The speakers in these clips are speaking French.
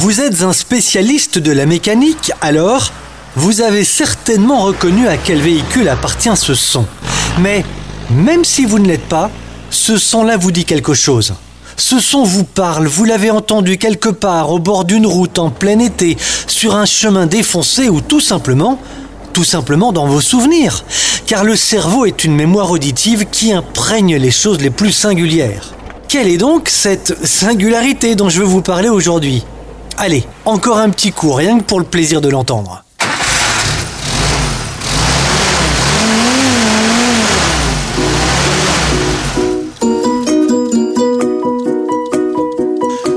Vous êtes un spécialiste de la mécanique, alors vous avez certainement reconnu à quel véhicule appartient ce son. Mais même si vous ne l'êtes pas, ce son-là vous dit quelque chose. Ce son vous parle, vous l'avez entendu quelque part au bord d'une route en plein été, sur un chemin défoncé ou tout simplement, tout simplement dans vos souvenirs. Car le cerveau est une mémoire auditive qui imprègne les choses les plus singulières. Quelle est donc cette singularité dont je veux vous parler aujourd'hui? Allez, encore un petit coup, rien que pour le plaisir de l'entendre.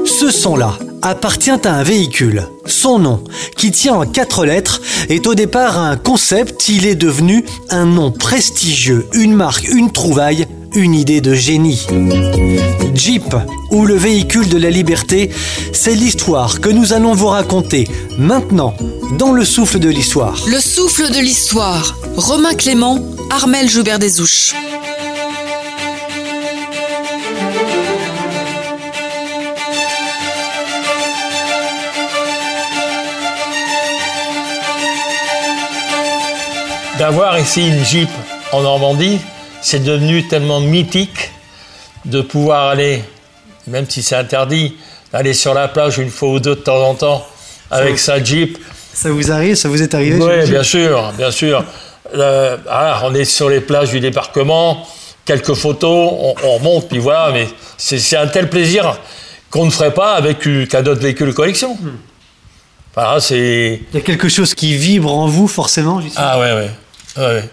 Ce son-là appartient à un véhicule. Son nom, qui tient en quatre lettres, est au départ un concept, il est devenu un nom prestigieux, une marque, une trouvaille, une idée de génie. Jeep, ou le véhicule de la liberté, c'est l'histoire que nous allons vous raconter maintenant dans le souffle de l'histoire. Le souffle de l'histoire. Romain Clément, Armel Joubert Desouches. D'avoir ici une Jeep en Normandie, c'est devenu tellement mythique de pouvoir aller, même si c'est interdit, aller sur la plage une fois ou deux de temps en temps avec sa Jeep. Ça vous arrive Ça vous est arrivé Oui, bien sûr, bien sûr. Euh, ah, on est sur les plages du débarquement, quelques photos, on, remonte, puis voilà, mais c'est un tel plaisir qu'on ne ferait pas avec qu'un autre véhicule de collection. Hmm. c'est... Il y a quelque chose qui vibre en vous, forcément, Ah ouais, ouais. ouais.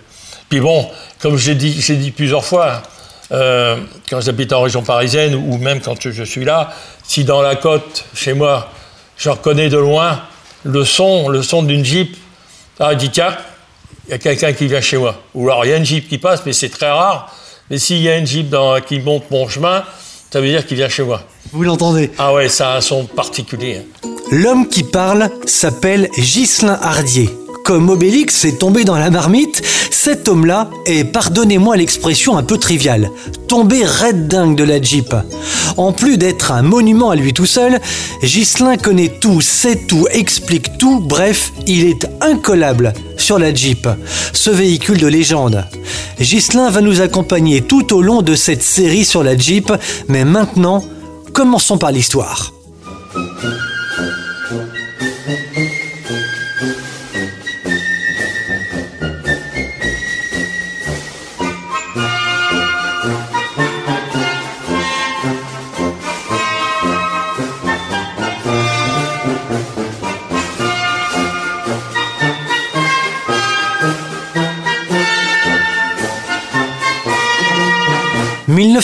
Puis bon, comme j'ai dit, dit plusieurs fois, euh, quand j'habite en région parisienne ou même quand je suis là, si dans la côte, chez moi, je reconnais de loin le son, le son d'une Jeep, ah, je dis tiens, il y a quelqu'un qui vient chez moi. Ou alors il y a une Jeep qui passe, mais c'est très rare. Mais s'il y a une Jeep dans, qui monte mon chemin, ça veut dire qu'il vient chez moi. Vous l'entendez? Ah ouais, ça a un son particulier. L'homme qui parle s'appelle Ghislain Hardier comme Obélix est tombé dans la marmite, cet homme-là est, pardonnez-moi l'expression un peu triviale, tombé red dingue de la Jeep. En plus d'être un monument à lui tout seul, Ghislain connaît tout, sait tout, explique tout, bref, il est incollable sur la Jeep, ce véhicule de légende. Ghislain va nous accompagner tout au long de cette série sur la Jeep, mais maintenant, commençons par l'histoire.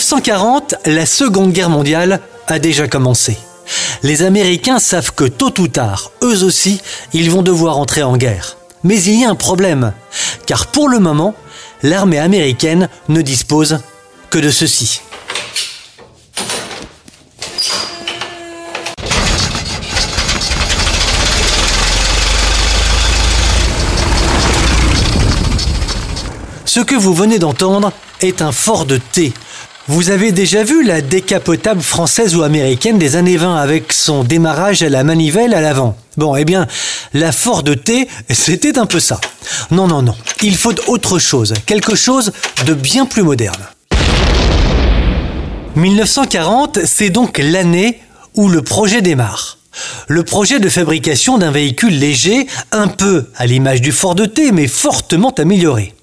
1940, la Seconde Guerre mondiale a déjà commencé. Les Américains savent que tôt ou tard, eux aussi, ils vont devoir entrer en guerre. Mais il y a un problème, car pour le moment, l'armée américaine ne dispose que de ceci. Ce que vous venez d'entendre est un fort de thé, vous avez déjà vu la décapotable française ou américaine des années 20 avec son démarrage à la manivelle à l'avant? Bon, eh bien, la Ford T, c'était un peu ça. Non, non, non. Il faut autre chose, quelque chose de bien plus moderne. 1940, c'est donc l'année où le projet démarre. Le projet de fabrication d'un véhicule léger, un peu à l'image du Ford T, mais fortement amélioré.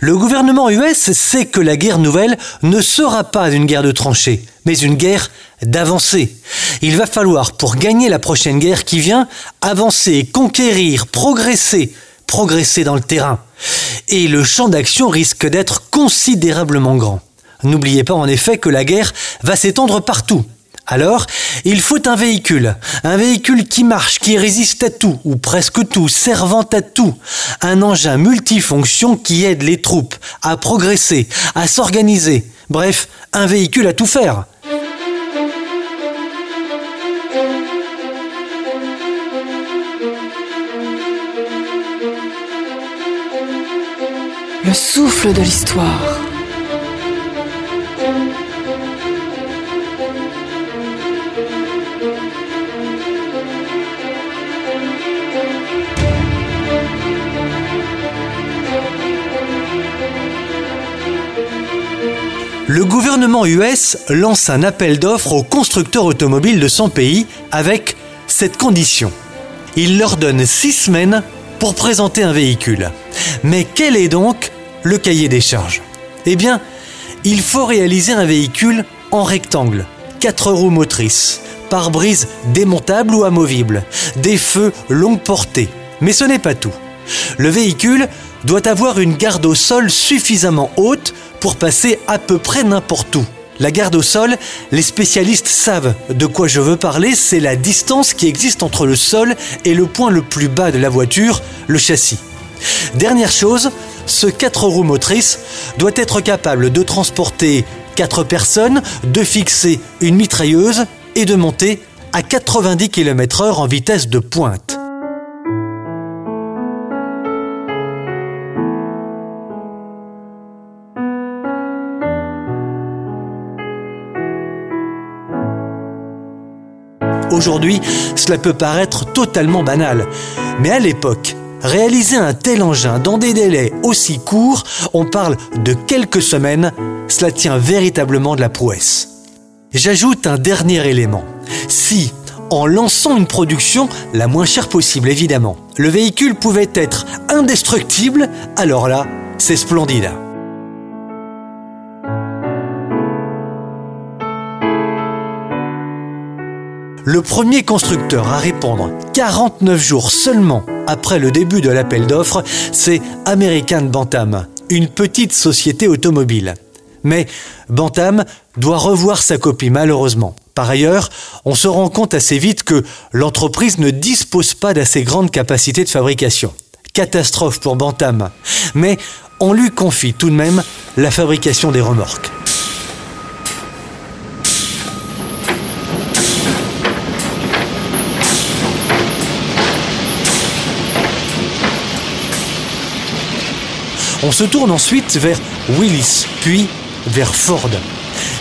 Le gouvernement US sait que la guerre nouvelle ne sera pas une guerre de tranchées, mais une guerre d'avancée. Il va falloir, pour gagner la prochaine guerre qui vient, avancer, conquérir, progresser, progresser dans le terrain. Et le champ d'action risque d'être considérablement grand. N'oubliez pas en effet que la guerre va s'étendre partout. Alors, il faut un véhicule, un véhicule qui marche, qui résiste à tout, ou presque tout, servant à tout, un engin multifonction qui aide les troupes à progresser, à s'organiser, bref, un véhicule à tout faire. Le souffle de l'histoire. Le gouvernement US lance un appel d'offres aux constructeurs automobiles de son pays avec cette condition. Il leur donne six semaines pour présenter un véhicule. Mais quel est donc le cahier des charges? Eh bien, il faut réaliser un véhicule en rectangle, quatre roues motrices, pare-brise démontable ou amovible, des feux longue portée. Mais ce n'est pas tout. Le véhicule doit avoir une garde au sol suffisamment haute pour passer à peu près n'importe où. La garde au sol, les spécialistes savent de quoi je veux parler, c'est la distance qui existe entre le sol et le point le plus bas de la voiture, le châssis. Dernière chose, ce 4 roues motrices doit être capable de transporter 4 personnes, de fixer une mitrailleuse et de monter à 90 km/h en vitesse de pointe. Aujourd'hui, cela peut paraître totalement banal, mais à l'époque, réaliser un tel engin dans des délais aussi courts, on parle de quelques semaines, cela tient véritablement de la prouesse. J'ajoute un dernier élément. Si, en lançant une production la moins chère possible évidemment, le véhicule pouvait être indestructible, alors là, c'est splendide. Le premier constructeur à répondre 49 jours seulement après le début de l'appel d'offres, c'est American Bantam, une petite société automobile. Mais Bantam doit revoir sa copie malheureusement. Par ailleurs, on se rend compte assez vite que l'entreprise ne dispose pas d'assez grandes capacités de fabrication. Catastrophe pour Bantam. Mais on lui confie tout de même la fabrication des remorques. On se tourne ensuite vers Willis, puis vers Ford.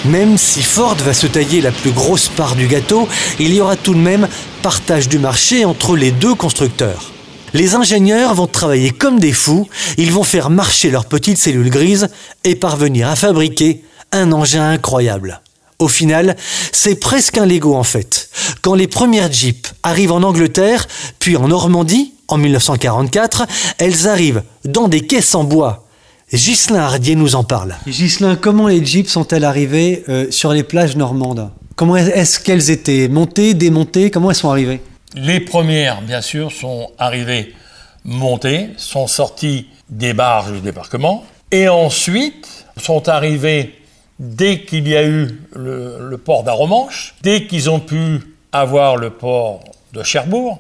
Même si Ford va se tailler la plus grosse part du gâteau, il y aura tout de même partage du marché entre les deux constructeurs. Les ingénieurs vont travailler comme des fous, ils vont faire marcher leurs petites cellules grises et parvenir à fabriquer un engin incroyable. Au final, c'est presque un Lego en fait. Quand les premières Jeeps arrivent en Angleterre, puis en Normandie, en 1944, elles arrivent dans des caisses en bois. Ghislain Hardier nous en parle. Ghislain, comment les Jeeps sont-elles arrivées euh, sur les plages normandes? Comment est-ce qu'elles étaient Montées, démontées? Comment elles sont arrivées? Les premières, bien sûr, sont arrivées montées, sont sorties des barges de débarquement, et ensuite sont arrivées dès qu'il y a eu le, port d'Aromanche, dès qu'ils ont pu avoir le port de Cherbourg,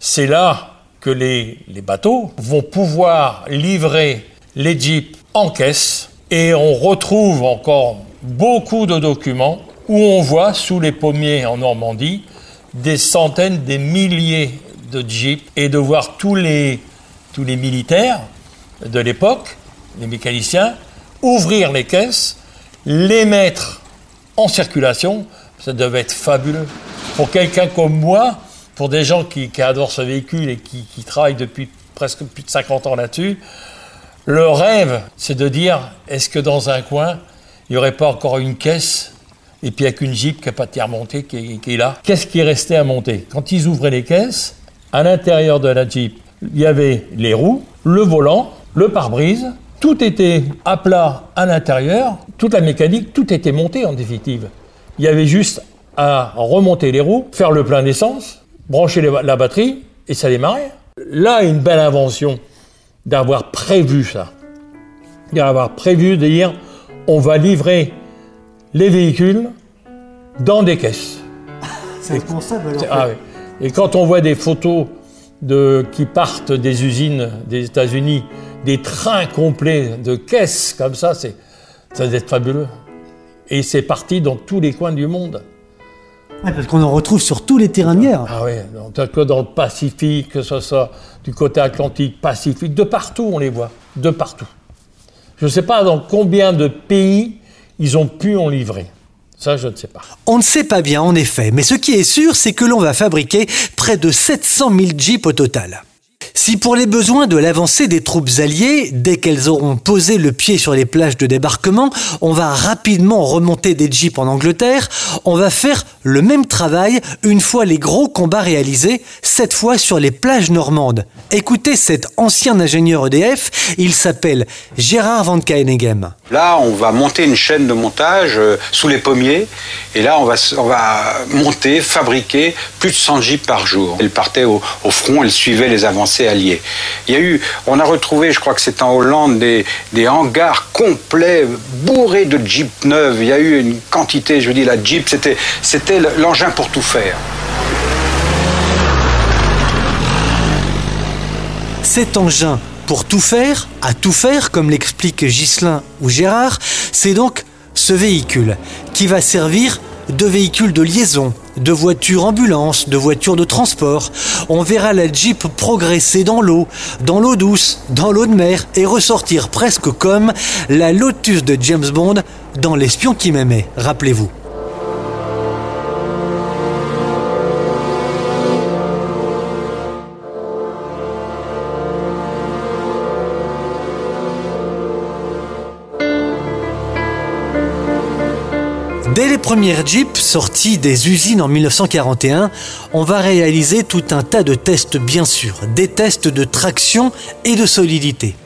c'est là que les, bateaux vont pouvoir livrer les jeeps en caisse et on retrouve encore beaucoup de documents où on voit sous les pommiers en Normandie des centaines, des milliers de jeeps et de voir tous les, tous les militaires de l'époque, les mécaniciens, ouvrir les caisses, les mettre en circulation. Ça devait être fabuleux. Pour quelqu'un comme moi, pour des gens qui, adorent ce véhicule et qui, travaillent depuis presque plus de 50 ans là-dessus, le rêve, c'est de dire est-ce que dans un coin, il n'y aurait pas encore une caisse et puis avec une Jeep qui n'a pas de tiers monté qui, qui, est là Qu'est-ce qui est resté à monter? Quand ils ouvraient les caisses, à l'intérieur de la Jeep, il y avait les roues, le volant, le pare-brise, tout était à plat à l'intérieur, toute la mécanique, tout était monté en définitive. Il y avait juste à remonter les roues, faire le plein d'essence, brancher la batterie et ça démarrait. Là, une belle invention d'avoir prévu ça. D'avoir prévu de dire on va livrer les véhicules dans des caisses. C'est responsable alors. Ah et quand on voit des photos de, qui partent des usines des États-Unis, des trains complets de caisses comme ça, c'est, ça doit être fabuleux. Et c'est parti dans tous les coins du monde parce qu'on en retrouve sur tous les terrains de guerre. Ah oui, que dans le Pacifique, que ce soit du côté Atlantique, Pacifique, de partout on les voit, de partout. Je ne sais pas dans combien de pays ils ont pu en livrer. Ça, je ne sais pas. On ne sait pas bien, en effet, mais ce qui est sûr, c'est que l'on va fabriquer près de 700 000 Jeeps au total. Si pour les besoins de l'avancée des troupes alliées, dès qu'elles auront posé le pied sur les plages de débarquement, on va rapidement remonter des jeeps en Angleterre, on va faire le même travail une fois les gros combats réalisés, cette fois sur les plages normandes. Écoutez cet ancien ingénieur EDF, il s'appelle Gérard Van Kaenegem. Là, on va monter une chaîne de montage euh, sous les pommiers, et là, on va, on va monter, fabriquer plus de 100 jeeps par jour. Ils partaient au, front, ils suivaient les avancées alliées. Il y a eu, on a retrouvé, je crois que c'est en Hollande, des, des hangars complets, bourrés de jeeps neufs. Il y a eu une quantité, je veux dire, la jeep, c'était l'engin pour tout faire. Cet engin pour tout faire, à tout faire, comme l'explique Ghislain ou Gérard, c'est donc ce véhicule qui va servir de véhicule de liaison, de voiture ambulance, de voiture de transport. On verra la Jeep progresser dans l'eau, dans l'eau douce, dans l'eau de mer et ressortir presque comme la Lotus de James Bond dans L'espion qui m'aimait, rappelez-vous. Premières Jeeps sorties des usines en 1941, on va réaliser tout un tas de tests bien sûr, des tests de traction et de solidité.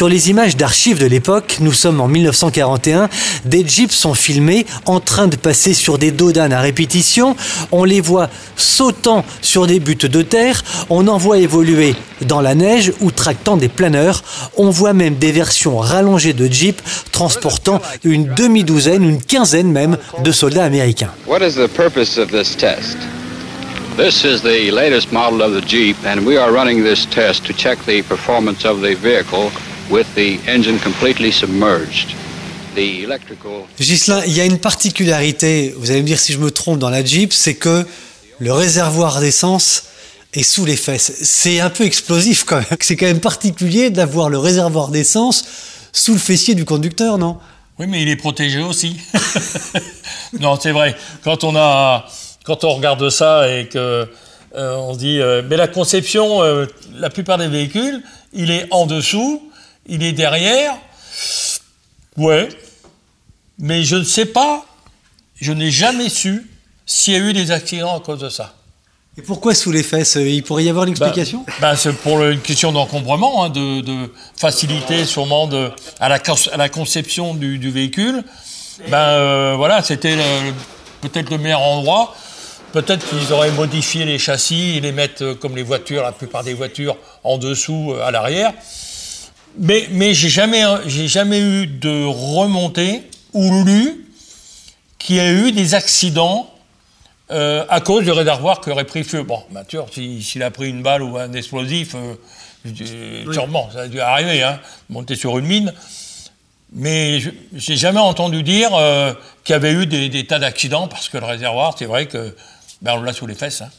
Sur les images d'archives de l'époque, nous sommes en 1941, des jeeps sont filmés en train de passer sur des dos d'âne à répétition, on les voit sautant sur des buttes de terre, on en voit évoluer dans la neige ou tractant des planeurs, on voit même des versions rallongées de jeeps transportant une demi-douzaine, une quinzaine même de soldats américains. What is the purpose of this test? This is the latest model of the Jeep, and we are running this test to check the performance of the vehicle with the engine completely submerged. The electrical. Ghislain, il y a une particularité, vous allez me dire si je me trompe dans la Jeep, c'est que le réservoir d'essence est sous les fesses. C'est un peu explosif quand même. C'est quand même particulier d'avoir le réservoir d'essence sous le fessier du conducteur, non? Oui, mais il est protégé aussi. non, c'est vrai. Quand on a, quand on regarde ça et que euh, on se dit, euh, mais la conception, euh, la plupart des véhicules, il est en dessous, il est derrière. Ouais. Mais je ne sais pas, je n'ai jamais su s'il y a eu des accidents à cause de ça. Et pourquoi sous les fesses Il pourrait y avoir une explication bah, C'est pour une question d'encombrement, hein, de, de, facilité sûrement de, à, la, à la conception du, du véhicule. Ben euh, voilà, c'était peut-être le meilleur endroit. Peut-être qu'ils auraient modifié les châssis et les mettre euh, comme les voitures, la plupart des voitures, en dessous, euh, à l'arrière. Mais, mais j'ai jamais, j'ai jamais eu de remontée ou lu qu'il y a eu des accidents euh, à cause du réservoir qui aurait pris feu. Bon, bien sûr, s'il a pris une balle ou un explosif, euh, oui. sûrement, ça a dû arriver, hein, monter sur une mine. Mais j'ai jamais entendu dire euh, qu'il y avait eu des, des tas d'accidents parce que le réservoir, c'est vrai que ben, on l'a sous les fesses. Hein.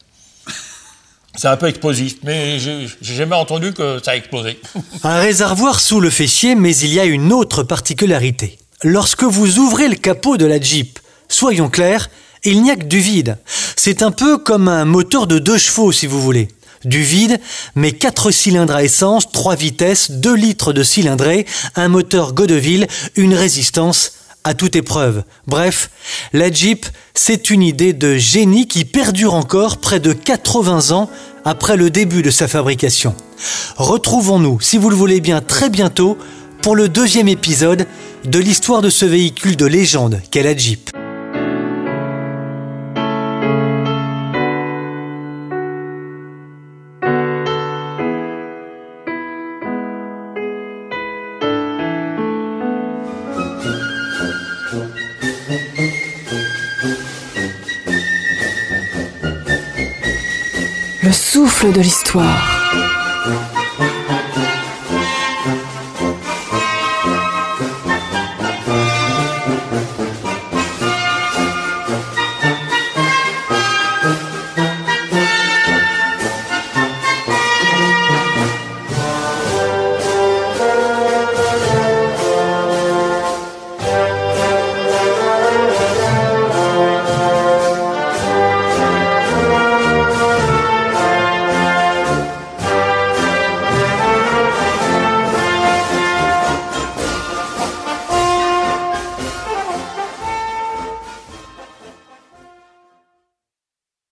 C'est un peu explosif, mais j'ai jamais entendu que ça a explosé. Un réservoir sous le fessier, mais il y a une autre particularité. Lorsque vous ouvrez le capot de la Jeep, soyons clairs, il n'y a que du vide. C'est un peu comme un moteur de deux chevaux, si vous voulez. Du vide, mais 4 cylindres à essence, 3 vitesses, 2 litres de cylindrée, un moteur Godeville, une résistance à toute épreuve. Bref, la Jeep, c'est une idée de génie qui perdure encore près de 80 ans après le début de sa fabrication. Retrouvons-nous, si vous le voulez bien, très bientôt pour le deuxième épisode de l'histoire de ce véhicule de légende qu'est la Jeep. Souffle de l'histoire.